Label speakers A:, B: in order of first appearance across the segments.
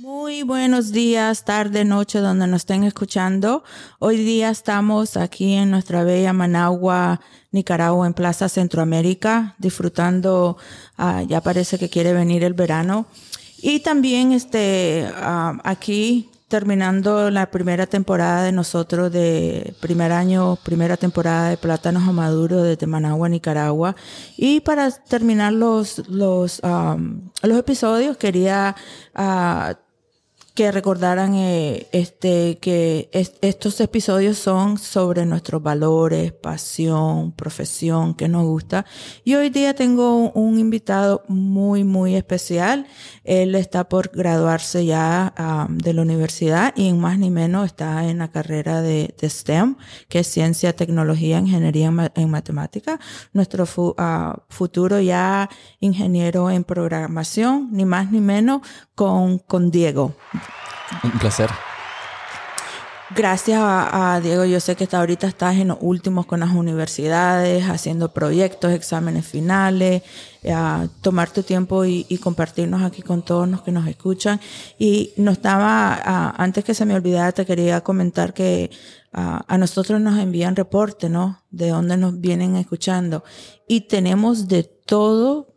A: Muy buenos días, tarde, noche, donde nos estén escuchando. Hoy día estamos aquí en nuestra bella Managua, Nicaragua, en Plaza Centroamérica, disfrutando, ah, ya parece que quiere venir el verano. Y también este, ah, aquí terminando la primera temporada de nosotros de primer año, primera temporada de Plátanos a Maduro desde Managua, Nicaragua. Y para terminar los, los, ah, los episodios quería que recordaran eh, este, que estos episodios son sobre nuestros valores, pasión, profesión, que nos gusta. Y hoy día tengo un, invitado muy, muy especial. Él está por graduarse ya de la universidad y más ni menos está en la carrera de, STEM, que es Ciencia, Tecnología, Ingeniería en, Matemática. Nuestro ah, futuro ya ingeniero en programación, ni más ni menos, con, con Diego.
B: Un placer.
A: Gracias a, Diego, yo sé que hasta ahorita estás en los últimos con las universidades, haciendo proyectos, exámenes finales, a tomar tu tiempo y, compartirnos aquí con todos los que nos escuchan. Y no estaba, antes que se me olvidara, te quería comentar que a nosotros nos envían reporte, ¿no? De dónde nos vienen escuchando. Y tenemos de todo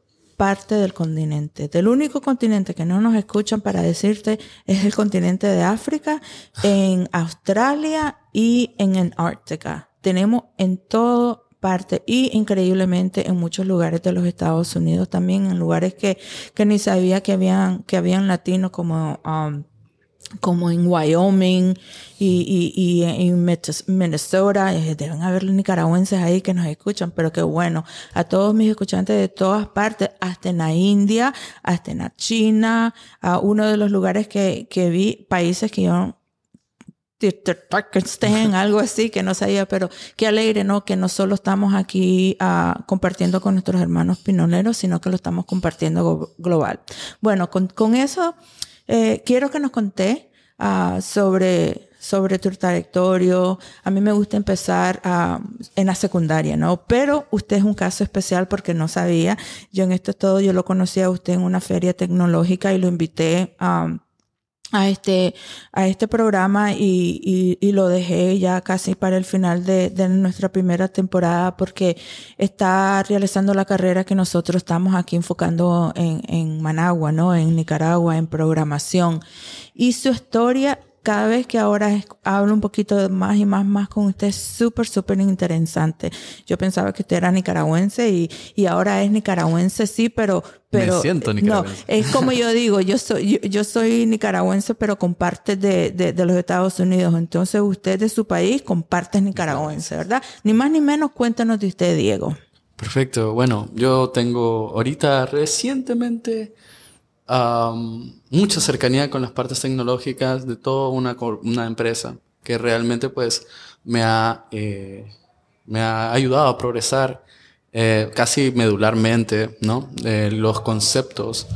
A: parte del continente. Del único continente que no nos escuchan para decirte es el continente de África, en Australia y en Antártica. Tenemos en todo parte y increíblemente en muchos lugares de los Estados Unidos también en lugares que, que ni sabía que habían que habían latinos como um, como en Wyoming y, y, y en Minnesota, deben haber nicaragüenses ahí que nos escuchan, pero qué bueno, a todos mis escuchantes de todas partes, hasta en la India, hasta en la China, a uno de los lugares que, que vi, países que yo algo así que no sabía, pero qué alegre, ¿no? Que no solo estamos aquí uh, compartiendo con nuestros hermanos pinoleros, sino que lo estamos compartiendo global. Bueno, con eso eh, quiero que nos conté ah, sobre, sobre tu trayectoria. A mí me gusta empezar ah, en la secundaria, ¿no? Pero usted es un caso especial porque no sabía. Yo en esto todo, yo lo conocí a usted en una feria tecnológica y lo invité a a este, a este programa y, y, y, lo dejé ya casi para el final de, de, nuestra primera temporada porque está realizando la carrera que nosotros estamos aquí enfocando en, en Managua, ¿no? En Nicaragua, en programación. Y su historia cada vez que ahora hablo un poquito más y más, más con usted, es súper, súper interesante. Yo pensaba que usted era nicaragüense y, y ahora es nicaragüense, sí, pero, pero.
B: Me siento nicaragüense.
A: No, es como yo digo, yo soy, yo, soy nicaragüense, pero comparte de, de, de, los Estados Unidos. Entonces usted de su país comparte nicaragüense, ¿verdad? Ni más ni menos, cuéntanos de usted, Diego.
B: Perfecto. Bueno, yo tengo ahorita recientemente mucha cercanía con las partes tecnológicas de toda una, una empresa que realmente pues me ha, eh, me ha ayudado a progresar eh, casi medularmente, ¿no? los conceptos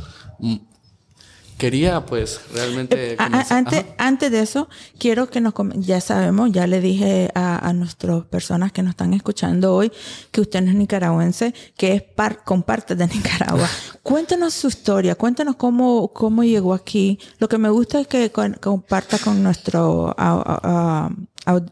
B: quería pues realmente...
A: Eh, antes, antes de eso, quiero que nos... Ya sabemos, ya le dije a, a nuestras personas que nos están escuchando hoy que usted no es nicaragüense, que es par, con parte de Nicaragua. cuéntanos su historia, cuéntanos cómo, cómo llegó aquí. Lo que me gusta es que comparta con nuestros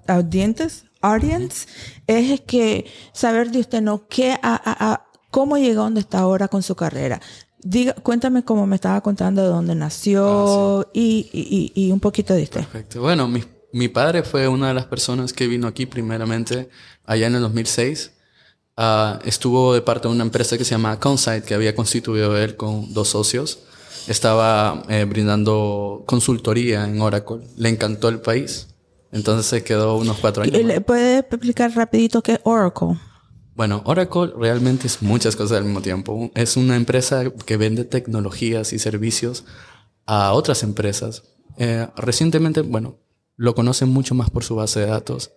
A: audientes, audience, es que saber de usted, ¿no? ¿Qué, a, cómo llegó donde está ahora con su carrera. Diga, cuéntame cómo me estaba contando de dónde nació ah, y, y, y, un poquito de usted.
B: Perfecto. Bueno, mi, mi, padre fue una de las personas que vino aquí primeramente allá en el 2006. Uh, ah, estuvo de parte de una empresa que se llama Consite, que había constituido él con dos socios. Estaba eh, brindando consultoría en Oracle. Le encantó el país. Entonces se quedó unos cuatro años.
A: ¿Le puede explicar rapidito qué es Oracle?
B: Bueno, Oracle realmente es muchas cosas al mismo tiempo. Es una empresa que vende tecnologías y servicios a otras empresas. Eh, recientemente, bueno, lo conocen mucho más por su base de datos.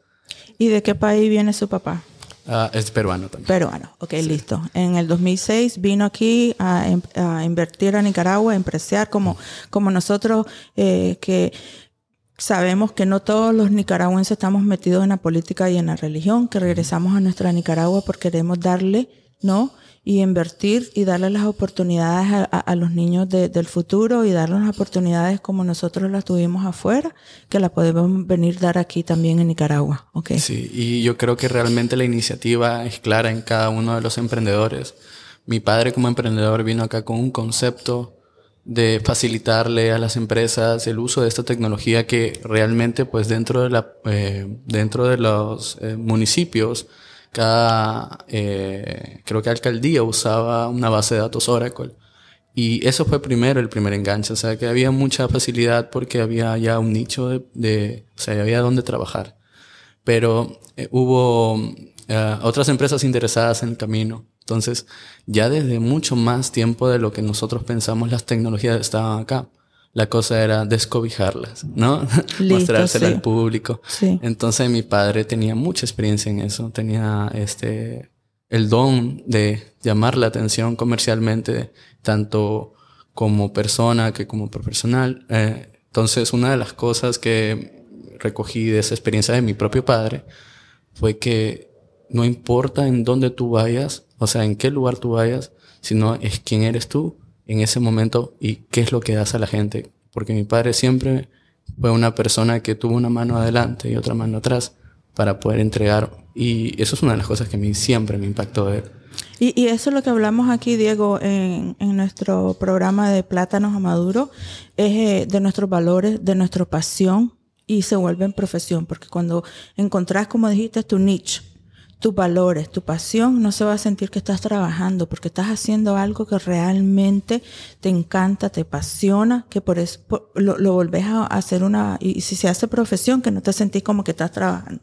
A: ¿Y de qué país viene su papá?
B: Ah, es peruano también.
A: Peruano, ok, listo. En el 2006 vino aquí a, em- a invertir a Nicaragua, a empreciar como, como nosotros eh, que sabemos que no todos los nicaragüenses estamos metidos en la política y en la religión, que regresamos a nuestra Nicaragua porque queremos darle, ¿no? Y invertir y darle las oportunidades a, los niños de- del futuro y darles las oportunidades como nosotros las tuvimos afuera, que las podemos venir dar aquí también en Nicaragua, ¿ok?
B: Sí, y yo creo que realmente la iniciativa es clara en cada uno de los emprendedores. Mi padre como emprendedor vino acá con un concepto de facilitarle a las empresas el uso de esta tecnología que realmente pues dentro de la eh, dentro de los eh, municipios cada eh, creo que alcaldía usaba una base de datos Oracle y eso fue primero el primer enganche, o sea que había mucha facilidad porque había ya un nicho de, de o sea había donde trabajar pero hubo otras empresas interesadas en el camino. Entonces, ya desde mucho más tiempo de lo que nosotros pensamos, las tecnologías estaban acá. La cosa era descobijarlas, ¿no?
A: Listo,
B: Mostrárselas
A: sí.
B: al público.
A: Sí.
B: Entonces, mi padre tenía mucha experiencia en eso. Tenía este, el don de llamar la atención comercialmente, tanto como persona que como profesional. Eh, entonces, una de las cosas que recogí de esa experiencia de mi propio padre fue que no importa en dónde tú vayas, o sea, en qué lugar tú vayas, sino es quién eres tú en ese momento y qué es lo que das a la gente. Porque mi padre siempre fue una persona que tuvo una mano adelante y otra mano atrás para poder entregar. Y eso es una de las cosas que a mí siempre me impactó de él.
A: Y, y eso es lo que hablamos aquí, Diego, en, en nuestro programa de Plátanos a Maduro, es eh, de nuestros valores, de nuestra pasión y se vuelve en profesión, porque cuando encontrás, como dijiste, tu niche, tus valores, tu pasión, no se va a sentir que estás trabajando, porque estás haciendo algo que realmente te encanta, te apasiona, que por eso lo, lo volvés a hacer una, y si se hace profesión, que no te sentís como que estás trabajando.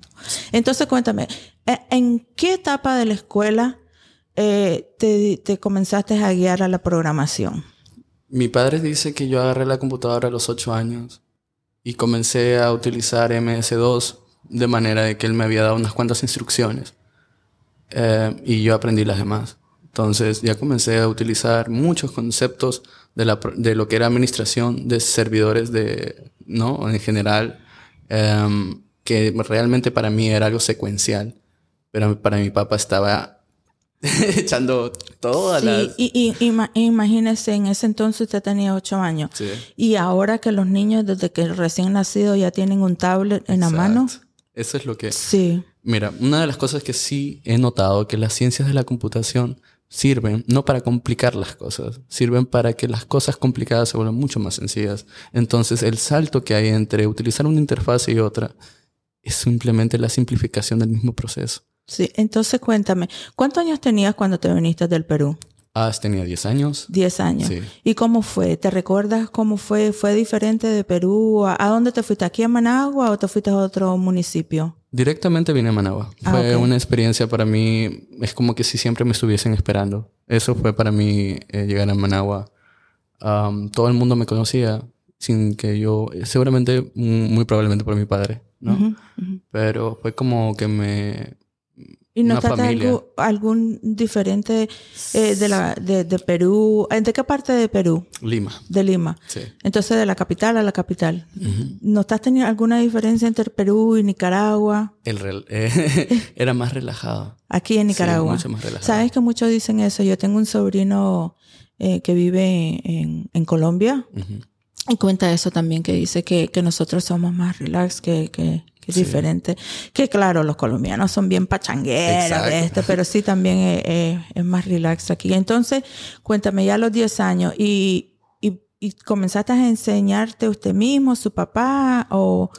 A: Entonces, cuéntame, ¿e- ¿en qué etapa de la escuela eh, te, te comenzaste a guiar a la programación?
B: Mi padre dice que yo agarré la computadora a los 8 años y comencé a utilizar MS2 de manera de que él me había dado unas cuantas instrucciones eh, y yo aprendí las demás. Entonces ya comencé a utilizar muchos conceptos de, la, de lo que era administración de servidores de, ¿no? En general, em, que realmente para mí era algo secuencial, pero para mi papá estaba echando todas
A: Sí,
B: las...
A: y, y ima- imagínese, en ese entonces usted tenía ocho años.
B: Sí.
A: Y ahora que los niños, desde que recién nacidos, ya tienen un tablet en la mano.
B: Eso es lo que...
A: Sí.
B: Mira, una de las cosas que sí he notado que las ciencias de la computación sirven no para complicar las cosas, sirven para que las cosas complicadas se vuelvan mucho más sencillas. Entonces, el salto que hay entre utilizar una interfaz y otra es simplemente la simplificación del mismo proceso.
A: Sí, entonces cuéntame, ¿cuántos años tenías cuando te viniste del Perú?
B: Ah, tenía 10 años.
A: Diez años.
B: Sí.
A: ¿Y cómo fue? ¿Te recuerdas cómo fue? ¿Fue diferente de Perú? ¿A, a dónde te fuiste? ¿Aquí a Managua o te fuiste a otro municipio?
B: Directamente vine a Managua.
A: Ah,
B: Fue una experiencia para mí, es como que si siempre me estuviesen esperando. Eso fue para mí eh, llegar a Managua. Todo el mundo me conocía sin que yo, seguramente, muy probablemente por mi padre, ¿no? Pero fue como que me...
A: ¿Y notaste algo, algún diferente eh, de, la, de, de Perú? ¿De qué parte de Perú?
B: Lima,
A: De Lima.
B: sí.
A: Entonces, de la capital a la capital. ¿Notaste ni- alguna diferencia entre Perú y Nicaragua?
B: El eh, era más relajado.
A: Aquí en
B: Sí,
A: Nicaragua.
B: mucho más relajado.
A: Sabes que muchos dicen eso. Yo tengo un sobrino eh, que vive en, en Colombia y cuenta eso también, que dice que, que nosotros somos más relax, que, que, que es diferente. Que claro, los colombianos son bien pachangueros, este, pero sí también es, es- es más relax aquí. Entonces, cuéntame ya a los 10 años y, y, y comenzaste a enseñarte usted mismo, su papá o...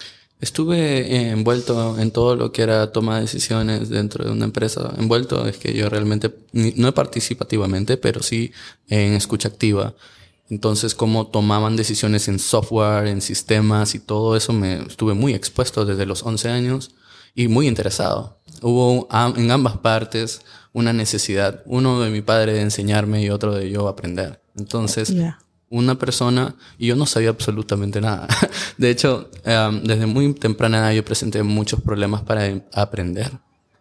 B: Estuve envuelto en todo lo que era toma de decisiones dentro de una empresa. Envuelto es que yo realmente, no participativamente, pero sí en escucha activa. Entonces, cómo tomaban decisiones en software, en sistemas y todo eso, me estuve muy expuesto desde los 11 años y muy interesado. Hubo en ambas partes una necesidad, uno de mi padre de enseñarme y otro de yo aprender. Entonces, una persona y yo no sabía absolutamente nada. De hecho, em, desde muy temprana edad yo presenté muchos problemas para em- aprender.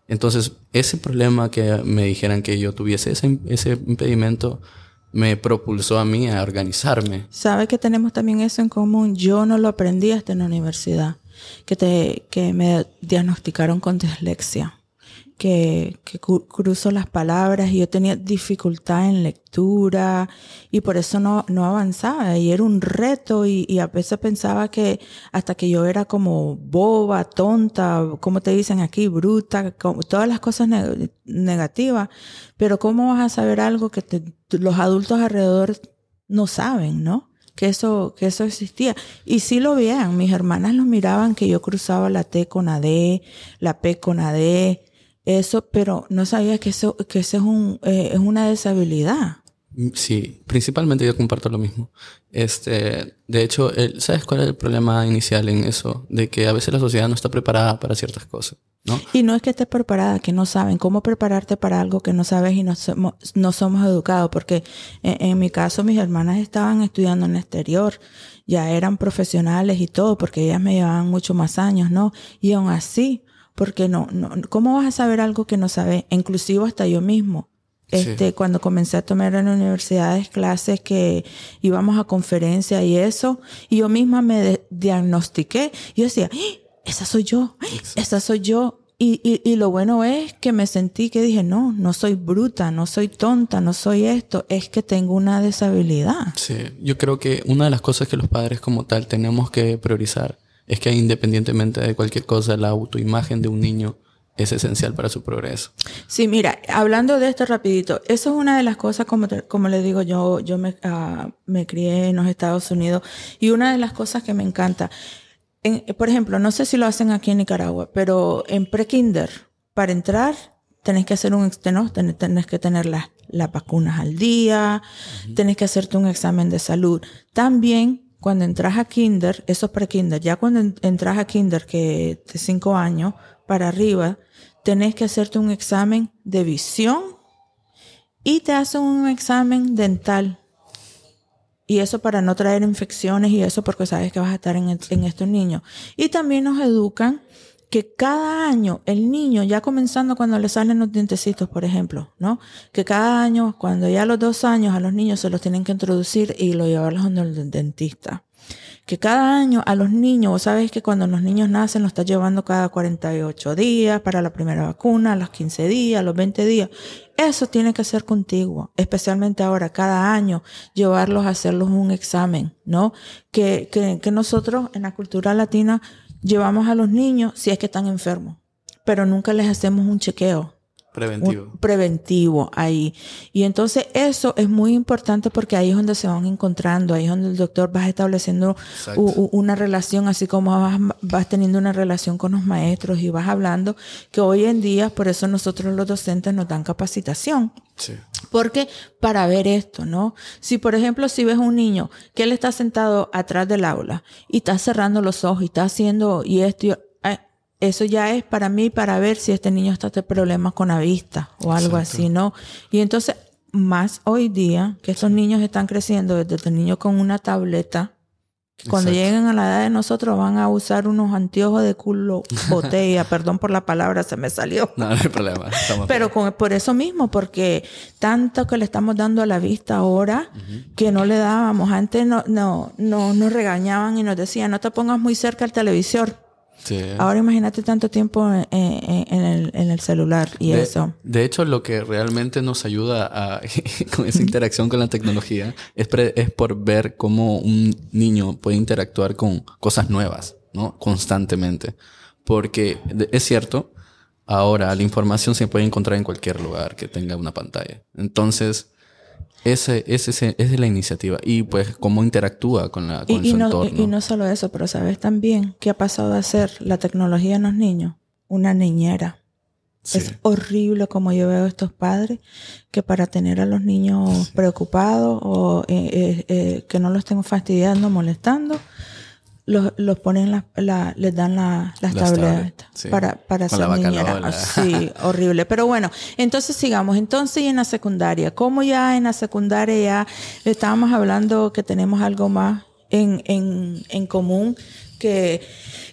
B: Entonces, ese problema que me dijeran que yo tuviese ese, ese impedimento me propulsó a mí a organizarme.
A: ¿Sabe que tenemos también eso en común? Yo no lo aprendí hasta en la universidad, que, te, que me diagnosticaron con dislexia que, que cruzo las palabras y yo tenía dificultad en lectura y por eso no, no avanzaba y era un reto y, a veces pensaba que hasta que yo era como boba, tonta, como te dicen aquí, bruta, como, todas las cosas negativas, pero ¿cómo vas a saber algo que los adultos alrededor no saben, no? que eso, que eso existía. Y sí lo veían, mis hermanas lo miraban que yo cruzaba la T con AD, la P con AD, eso, pero no sabía que eso, que eso es, un, eh, es una deshabilidad.
B: Mm, sí, principalmente yo comparto lo mismo. Este, de hecho, ¿sabes cuál es el problema inicial en eso? De que a veces la sociedad no está preparada para ciertas cosas, ¿no?
A: Y no es que estés preparada, que no saben cómo prepararte para algo que no sabes y no somos, no somos educados, porque en, en mi caso mis hermanas estaban estudiando en el exterior, ya eran profesionales y todo, porque ellas me llevaban mucho más años, ¿no? Y aún así, porque no, no, ¿cómo vas a saber algo que no sabes? Inclusive hasta yo mismo. Este, cuando comencé a tomar en universidades clases que íbamos a conferencias y eso, y yo misma me diagnostiqué. Yo decía, ¡Ah! esa soy yo, ¡Ah! esa soy yo. Y, y, y, lo bueno es que me sentí que dije, no, no soy bruta, no soy tonta, no soy esto, es que tengo una deshabilidad.
B: Sí, yo creo que una de las cosas que los padres como tal tenemos que priorizar es que independientemente de cualquier cosa, la autoimagen de un niño es esencial para su progreso.
A: Sí, mira, hablando de esto rapidito, eso es una de las cosas, como, como les digo, yo, yo me, uh, me crié en los Estados Unidos y una de las cosas que me encanta, en, por ejemplo, no sé si lo hacen aquí en Nicaragua, pero en pre-kinder, para entrar, tenés que hacer un, ¿no? tenés, que tener las, las vacunas al día, tenés que hacerte un examen de salud. También cuando entras a kinder, eso es pre-kinder, ya cuando entras a kinder, que de cinco años para arriba, tenés que hacerte un examen de visión y te hacen un examen dental. Y eso para no traer infecciones y eso porque sabes que vas a estar en, en estos niños. Y también nos educan que cada año el niño, ya comenzando cuando le salen los dientecitos, por ejemplo, ¿no? Que cada año, cuando ya a los dos años a los niños se los tienen que introducir y lo llevarlos donde el dentista. Que cada año a los niños, vos sabes que cuando los niños nacen los estás llevando cada 48 días para la primera vacuna, a los 15 días, a los 20 días. Eso tiene que ser contigo, especialmente ahora, cada año, llevarlos a hacerlos un examen, ¿no? Que, que, que nosotros en la cultura latina llevamos a los niños si es que están enfermos, pero nunca les hacemos un chequeo.
B: Preventivo.
A: preventivo ahí. Y entonces eso es muy importante porque ahí es donde se van encontrando, ahí es donde el doctor va estableciendo una relación, así como vas, vas, teniendo una relación con los maestros y vas hablando, que hoy en día, por eso nosotros los docentes nos dan capacitación.
B: Sí.
A: Porque para ver esto, ¿no? Si por ejemplo, si ves un niño que él está sentado atrás del aula y está cerrando los ojos y está haciendo y esto, eh, eso ya es para mí para ver si este niño está teniendo problemas con la vista o algo así, ¿no? Y entonces, más hoy día que estos niños están creciendo desde el niño con una tableta, cuando lleguen a la edad de nosotros van a usar unos anteojos de culo botella, perdón por la palabra, se me salió.
B: No, no hay problema.
A: Pero con, por eso mismo, porque tanto que le estamos dando a la vista ahora que no le dábamos. Antes no, no, no, nos regañaban y nos decían, no te pongas muy cerca al televisor. Ahora imagínate tanto tiempo en, el, en el, celular y eso.
B: De hecho, lo que realmente nos ayuda a, con esa interacción con la tecnología es, es por ver cómo un niño puede interactuar con cosas nuevas, ¿no? Constantemente. Porque es cierto, ahora la información se puede encontrar en cualquier lugar que tenga una pantalla. Entonces, ese, ese, es la iniciativa y pues cómo interactúa con, la, con
A: y,
B: su
A: no,
B: entorno.
A: Y no solo eso, pero sabes también qué ha pasado a ser la tecnología en los niños, una niñera. Es horrible como yo veo a estos padres que para tener a los niños preocupados o eh, eh, eh, que no los estén fastidiando, molestando, los, los ponen la, la, les dan la, las, tabletas para, para hacer niñera. Sí, horrible. Pero bueno, entonces sigamos. Entonces, y en la secundaria, ¿cómo ya en la secundaria ya estábamos hablando que tenemos algo más en, en, en común que,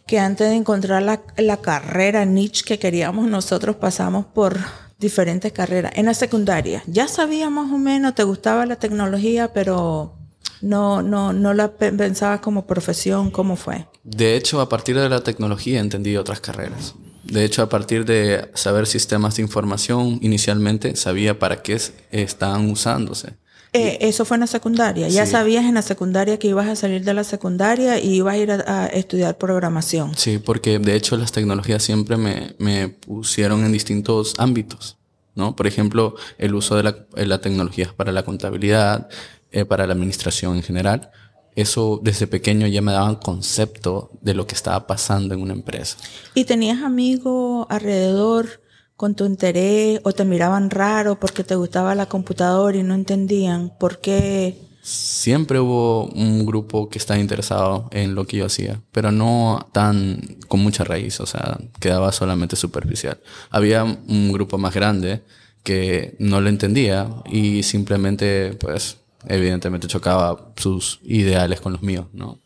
A: que antes de encontrar la, la carrera niche que queríamos nosotros pasamos por diferentes carreras. En la secundaria, ya sabías más o menos, te gustaba la tecnología, pero no, no, no la pensabas como profesión, ¿cómo fue?
B: De hecho, a partir de la tecnología entendí otras carreras. De hecho, a partir de saber sistemas de información, inicialmente sabía para qué estaban usándose.
A: Eh, eso fue en la secundaria. Ya sabías en la secundaria que ibas a salir de la secundaria y ibas a ir a, estudiar programación.
B: Sí, porque de hecho las tecnologías siempre me, me pusieron en distintos ámbitos. ¿no? Por ejemplo, el uso de la, de la tecnología para la contabilidad, eh, para la administración en general. Eso desde pequeño ya me daban concepto de lo que estaba pasando en una empresa.
A: ¿Y tenías amigos alrededor con tu interés o te miraban raro porque te gustaba la computadora y no entendían por qué?
B: Siempre hubo un grupo que estaba interesado en lo que yo hacía, pero no tan con mucha raíz, o sea, quedaba solamente superficial. Había un grupo más grande que no lo entendía y simplemente pues evidentemente chocaba sus ideales con los míos, ¿no?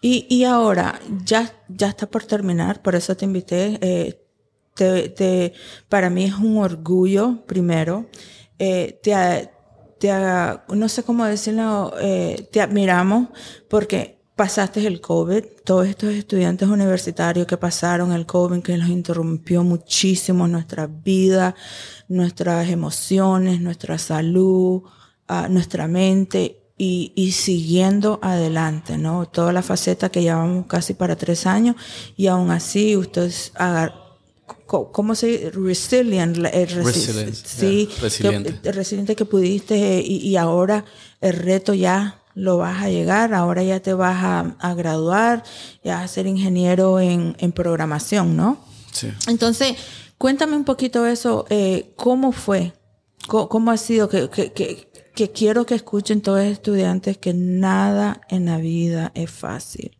A: Y, y ahora, ya, ya está por terminar, por eso te invité. Eh, te, te, para mí es un orgullo, primero. Eh, te, te, no sé cómo decirlo, eh, te admiramos porque pasaste el COVID, todos estos estudiantes universitarios que pasaron el COVID, que nos interrumpió muchísimo nuestra vida, nuestras emociones, nuestra salud, nuestra mente y, y, siguiendo adelante, ¿no? Toda la faceta que llevamos casi para tres años y aún así ustedes ¿cómo se dice? Resilient, sí, resiliente. Que, resiliente que pudiste y, y, ahora el reto ya lo vas a llegar, ahora ya te vas a, a graduar, ya vas a ser ingeniero en, en programación, ¿no?
B: Sí.
A: Entonces, cuéntame un poquito eso, eh, ¿cómo fue? ¿Cómo, cómo ha sido que, que, que que quiero que escuchen todos los estudiantes que nada en la vida es fácil.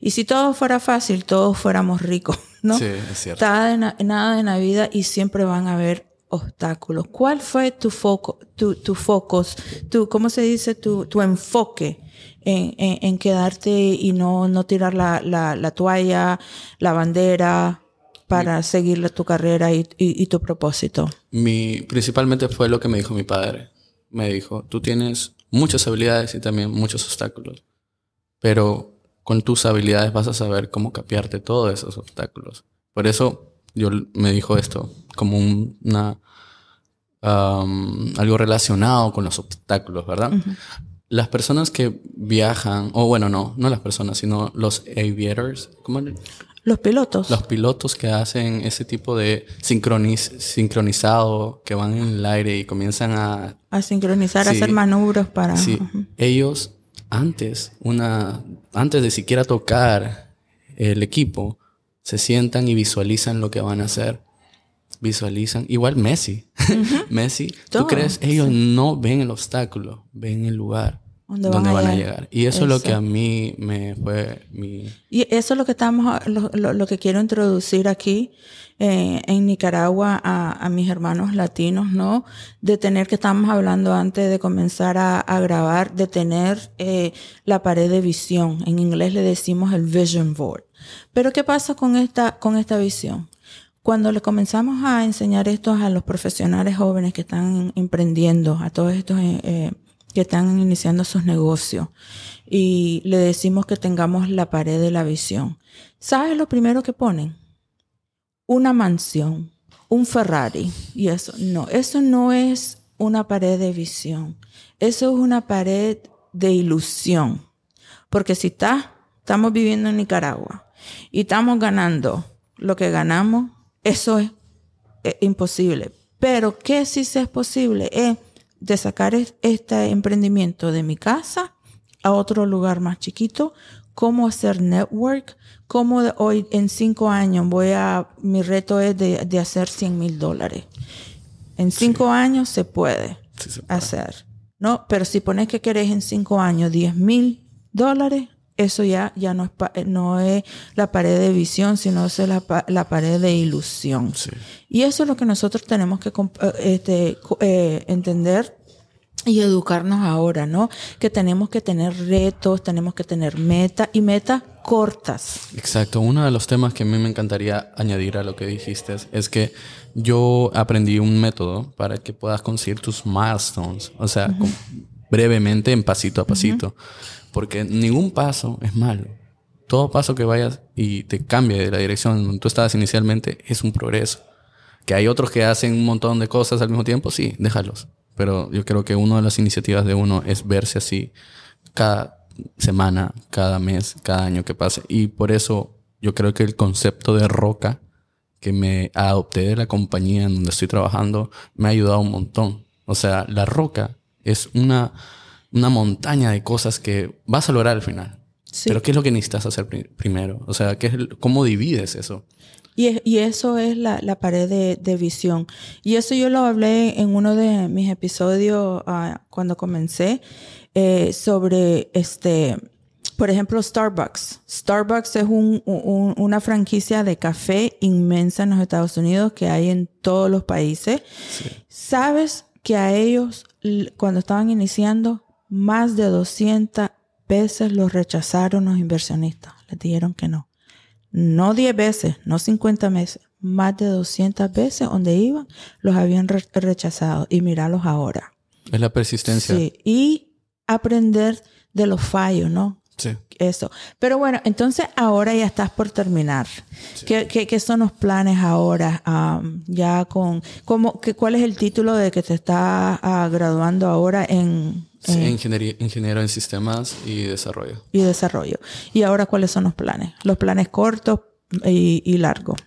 A: Y si todo fuera fácil, todos fuéramos ricos, ¿no?
B: Sí, es cierto.
A: Nada, nada en la vida y siempre van a haber obstáculos. ¿Cuál fue tu foco, tu, tu focus, tu, ¿cómo se dice? Tu, tu enfoque en, en, quedarte y no, no tirar la, la, la toalla, la bandera para seguir tu carrera y, y, y tu propósito?
B: Mi, principalmente fue lo que me dijo mi padre me dijo, tú tienes muchas habilidades y también muchos obstáculos, pero con tus habilidades vas a saber cómo capearte todos esos obstáculos. Por eso yo me dijo esto como una algo relacionado con los obstáculos, ¿verdad? Las personas que viajan, o bueno, no, no las personas, sino los aviators, ¿cómo?
A: Los pilotos.
B: Los pilotos que hacen ese tipo de sincroniz sincronizado, que van en el aire y comienzan a...
A: A sincronizar, a hacer manubros para...
B: Sí, ellos antes, una, antes de siquiera tocar el equipo, se sientan y visualizan lo que van a hacer. Visualizan, igual Messi. Messi, ¿tú crees? Ellos no ven el obstáculo, ven el lugar dónde, van, a, llegar. Y eso, es lo que a mí me fue mi...
A: Y eso es lo que estamos, lo, lo, que quiero introducir aquí eh, en Nicaragua a, a, mis hermanos latinos, ¿no? De tener que estamos hablando antes de comenzar a, a grabar, de tener eh, la pared de visión. En inglés le decimos el vision board. Pero ¿qué pasa con esta, con esta visión? Cuando le comenzamos a enseñar esto a los profesionales jóvenes que están emprendiendo, a todos estos eh, que están iniciando sus negocios y le decimos que tengamos la pared de la visión. ¿Sabes lo primero que ponen? Una mansión, un Ferrari y eso. No, eso no es una pared de visión. Eso es una pared de ilusión. Porque si está, estamos viviendo en Nicaragua y estamos ganando lo que ganamos, eso es, imposible. Pero ¿qué sí es posible? Es de sacar este emprendimiento de mi casa a otro lugar más chiquito, cómo hacer network, cómo hoy en cinco años voy a, mi reto es de, de hacer 100 mil dólares. En cinco años se puede, hacer, ¿no? Pero si pones que querés en cinco años 10 mil dólares, eso ya, ya no, es no es la pared de visión, sino es la, la pared de ilusión. Y eso es lo que nosotros tenemos que eh, este, eh, entender y educarnos ahora, ¿no? Que tenemos que tener retos, tenemos que tener meta y meta cortas.
B: Exacto. Uno de los temas que a mí me encantaría añadir a lo que dijiste es que yo aprendí un método para que puedas conseguir tus milestones, o sea, brevemente, en pasito a pasito, porque ningún paso es malo. Todo paso que vayas y te cambie de la dirección donde tú estabas inicialmente es un progreso. Que hay otros que hacen un montón de cosas al mismo tiempo, sí, déjalos. Pero yo creo que una de las iniciativas de uno es verse así cada semana, cada mes, cada año que pase. Y por eso yo creo que el concepto de roca que me adopté de la compañía en donde estoy trabajando me ha ayudado un montón. O sea, la roca es una, una montaña de cosas que vas a lograr al final. Pero ¿qué es lo que necesitas hacer primero? O sea, ¿qué es, ¿cómo divides eso?
A: Y, y eso es la, la pared de, de, visión. Y eso yo lo hablé en uno de mis episodios uh, cuando comencé eh, sobre este, por ejemplo, Starbucks. Starbucks es un, un, una franquicia de café inmensa en los Estados Unidos que hay en todos los países. ¿Sabes que a ellos, cuando estaban iniciando, más de 200 veces los rechazaron los inversionistas? Les dijeron que no. No 10 veces, no 50 veces, más de 200 veces donde iban, los habían rechazado. Y míralos ahora.
B: Es la persistencia.
A: Sí, y aprender de los fallos, ¿no?
B: Sí.
A: Eso. Pero bueno, entonces ahora ya estás por terminar. ¿Qué, qué, son los planes ahora? ya con, ¿cómo, qué, ¿cuál es el título de que te estás uh, graduando ahora en,
B: Sí, ingeniería, ingeniero en sistemas y desarrollo.
A: Y desarrollo. ¿Y ahora cuáles son los planes? Los planes cortos y, y largos.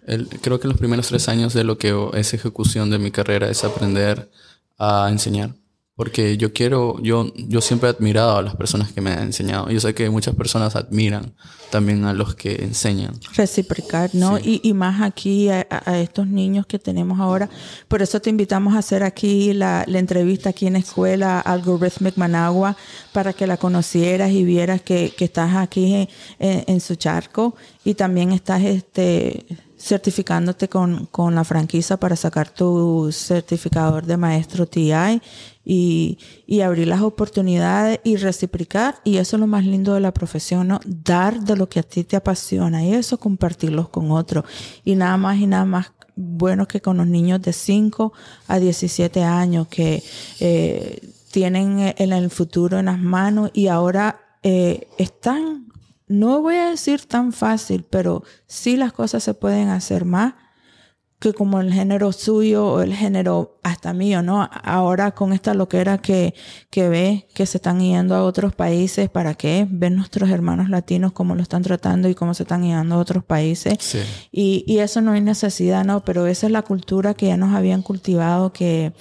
B: creo que los primeros tres años de lo que es ejecución de mi carrera es aprender a enseñar. Porque yo quiero, yo, yo siempre he admirado a las personas que me han enseñado. Yo sé que muchas personas admiran también a los que enseñan.
A: Reciprocar, ¿no? Y, y, más aquí a, a, estos niños que tenemos ahora. Por eso te invitamos a hacer aquí la, la entrevista aquí en Escuela Algorithmic Managua para que la conocieras y vieras que, que estás aquí en, en, su charco y también estás este certificándote con, con la franquicia para sacar tu certificador de maestro TI y, y, abrir las oportunidades y reciprocar. Y eso es lo más lindo de la profesión, ¿no? Dar de lo que a ti te apasiona y eso compartirlos con otros. Y nada más y nada más bueno que con los niños de 5 a 17 años que eh, tienen el, el futuro en las manos y ahora eh, están no voy a decir tan fácil, pero sí las cosas se pueden hacer más que como el género suyo o el género hasta mío, ¿no? Ahora con esta loquera que, que ve que se están yendo a otros países, ¿para qué? Ven nuestros hermanos latinos cómo lo están tratando y cómo se están yendo a otros países.
B: Sí.
A: Y, y eso no hay necesidad, ¿no? Pero esa es la cultura que ya nos habían cultivado, que,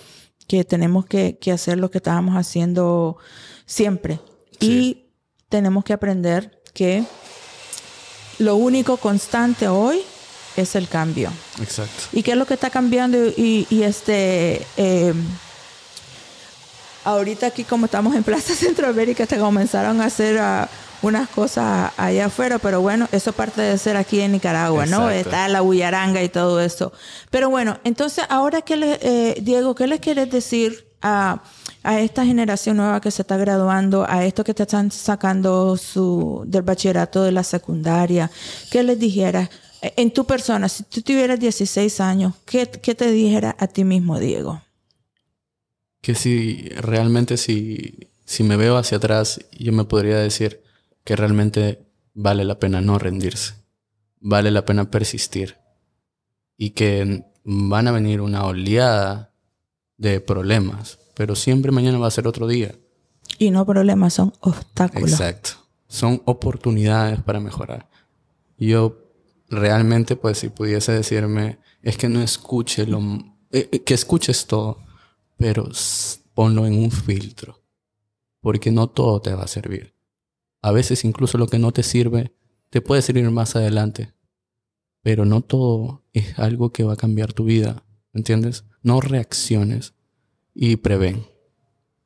A: que tenemos que, que hacer lo que estábamos haciendo siempre. Sí. Y tenemos que aprender que lo único constante hoy es el cambio.
B: Exacto.
A: ¿Y qué es lo que está cambiando? Y, y este, eh, ahorita aquí como estamos en Plaza Centroamérica, se comenzaron a hacer uh, unas cosas allá afuera, pero bueno, eso parte de ser aquí en Nicaragua, Exacto. ¿no? Está la bullaranga y todo eso. Pero bueno, entonces ahora, ¿qué le, eh, Diego, qué les quieres decir a... A esta generación nueva que se está graduando, a estos que te están sacando su, del bachillerato de la secundaria, ¿qué les dijeras? En tu persona, si tú tuvieras 16 años, ¿qué, qué te dijera a ti mismo, Diego?
B: Que si realmente, si, si me veo hacia atrás, yo me podría decir que realmente vale la pena no rendirse, vale la pena persistir y que van a venir una oleada de problemas, pero siempre mañana va a ser otro día.
A: Y no problemas, son obstáculos.
B: Exacto. Son oportunidades para mejorar. Yo realmente, pues si pudiese decirme, es que no escuche lo... Eh, que escuches todo, pero ponlo en un filtro. Porque no todo te va a servir. A veces incluso lo que no te sirve te puede servir más adelante. Pero no todo es algo que va a cambiar tu vida. ¿Entiendes? No reacciones y prevén.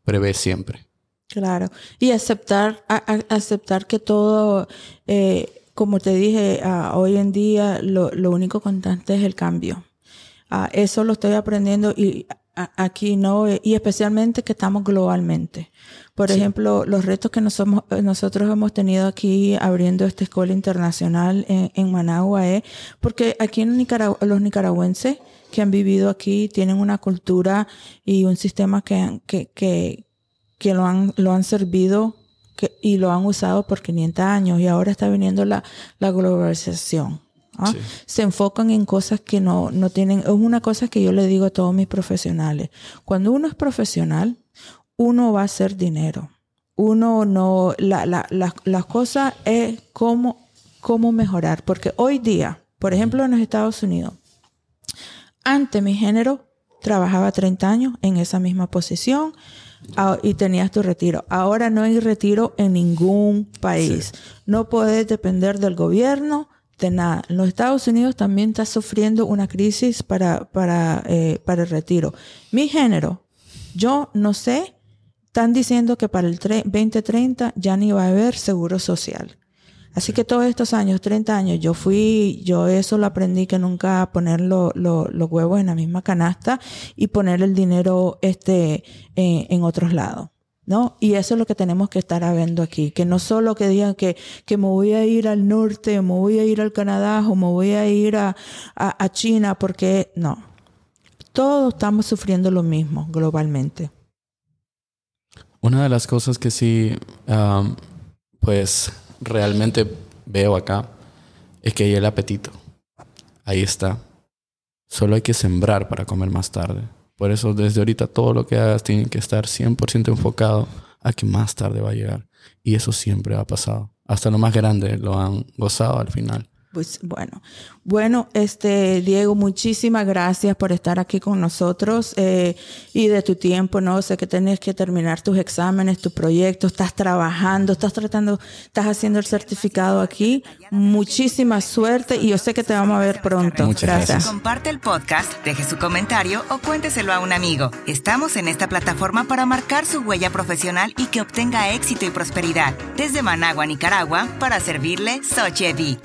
B: Prevé siempre.
A: Claro. Y aceptar, a, aceptar que todo, eh, como te dije, uh, hoy en día lo, lo, único constante es el cambio. Uh, eso lo estoy aprendiendo y aquí no, y especialmente que estamos globalmente. Por ejemplo, los retos que nosotros hemos tenido aquí abriendo esta escuela internacional en, Managua es porque aquí en Nicaragua, los nicaragüenses que han vivido aquí tienen una cultura y un sistema que, que, que, que lo, han, lo han servido y lo han usado por 500 años y ahora está viniendo la, la globalización. ¿Ah? Se enfocan en cosas que no, no tienen, es una cosa que yo le digo a todos mis profesionales. Cuando uno es profesional, uno va a hacer dinero. Uno no, la, la, la, la cosa es cómo, cómo mejorar. Porque hoy día, por ejemplo, en los Estados Unidos, antes mi género trabajaba 30 años en esa misma posición y tenías tu retiro. Ahora no hay retiro en ningún país. No puedes depender del gobierno, de nada. Los Estados Unidos también está sufriendo una crisis para, para, eh, para el retiro. Mi género, yo no sé, están diciendo que para el 2030 ya ni va a haber seguro social. Así que todos estos años, 30 años, yo fui, yo eso lo aprendí que nunca poner los huevos en la misma canasta y poner el dinero este, en otros lados. ¿No? Y eso es lo que tenemos que estar viendo aquí, que no solo que digan que, que me voy a ir al norte, me voy a ir al Canadá o me voy a ir a, a, China, porque no, todos estamos sufriendo lo mismo globalmente.
B: Una de las cosas que sí, pues realmente veo acá es que hay el apetito. Ahí está. Solo hay que sembrar para comer más tarde. Por eso desde ahorita todo lo que hagas tiene que estar 100% enfocado a que más tarde va a llegar. Y eso siempre ha pasado. Hasta lo más grande lo han gozado al final.
A: Pues bueno, bueno, este Diego, muchísimas gracias por estar aquí con nosotros eh, y de tu tiempo, ¿no? Sé que tenés que terminar tus exámenes, tu proyecto, estás trabajando, estás tratando, estás haciendo el certificado aquí. Muchísima suerte y yo sé que te vamos a ver pronto.
B: Muchas gracias.
C: Comparte el podcast, deje su comentario o cuénteselo a un amigo. Estamos en esta plataforma para marcar su huella profesional y que obtenga éxito y prosperidad. Desde Managua, Nicaragua, para servirle Sochevi.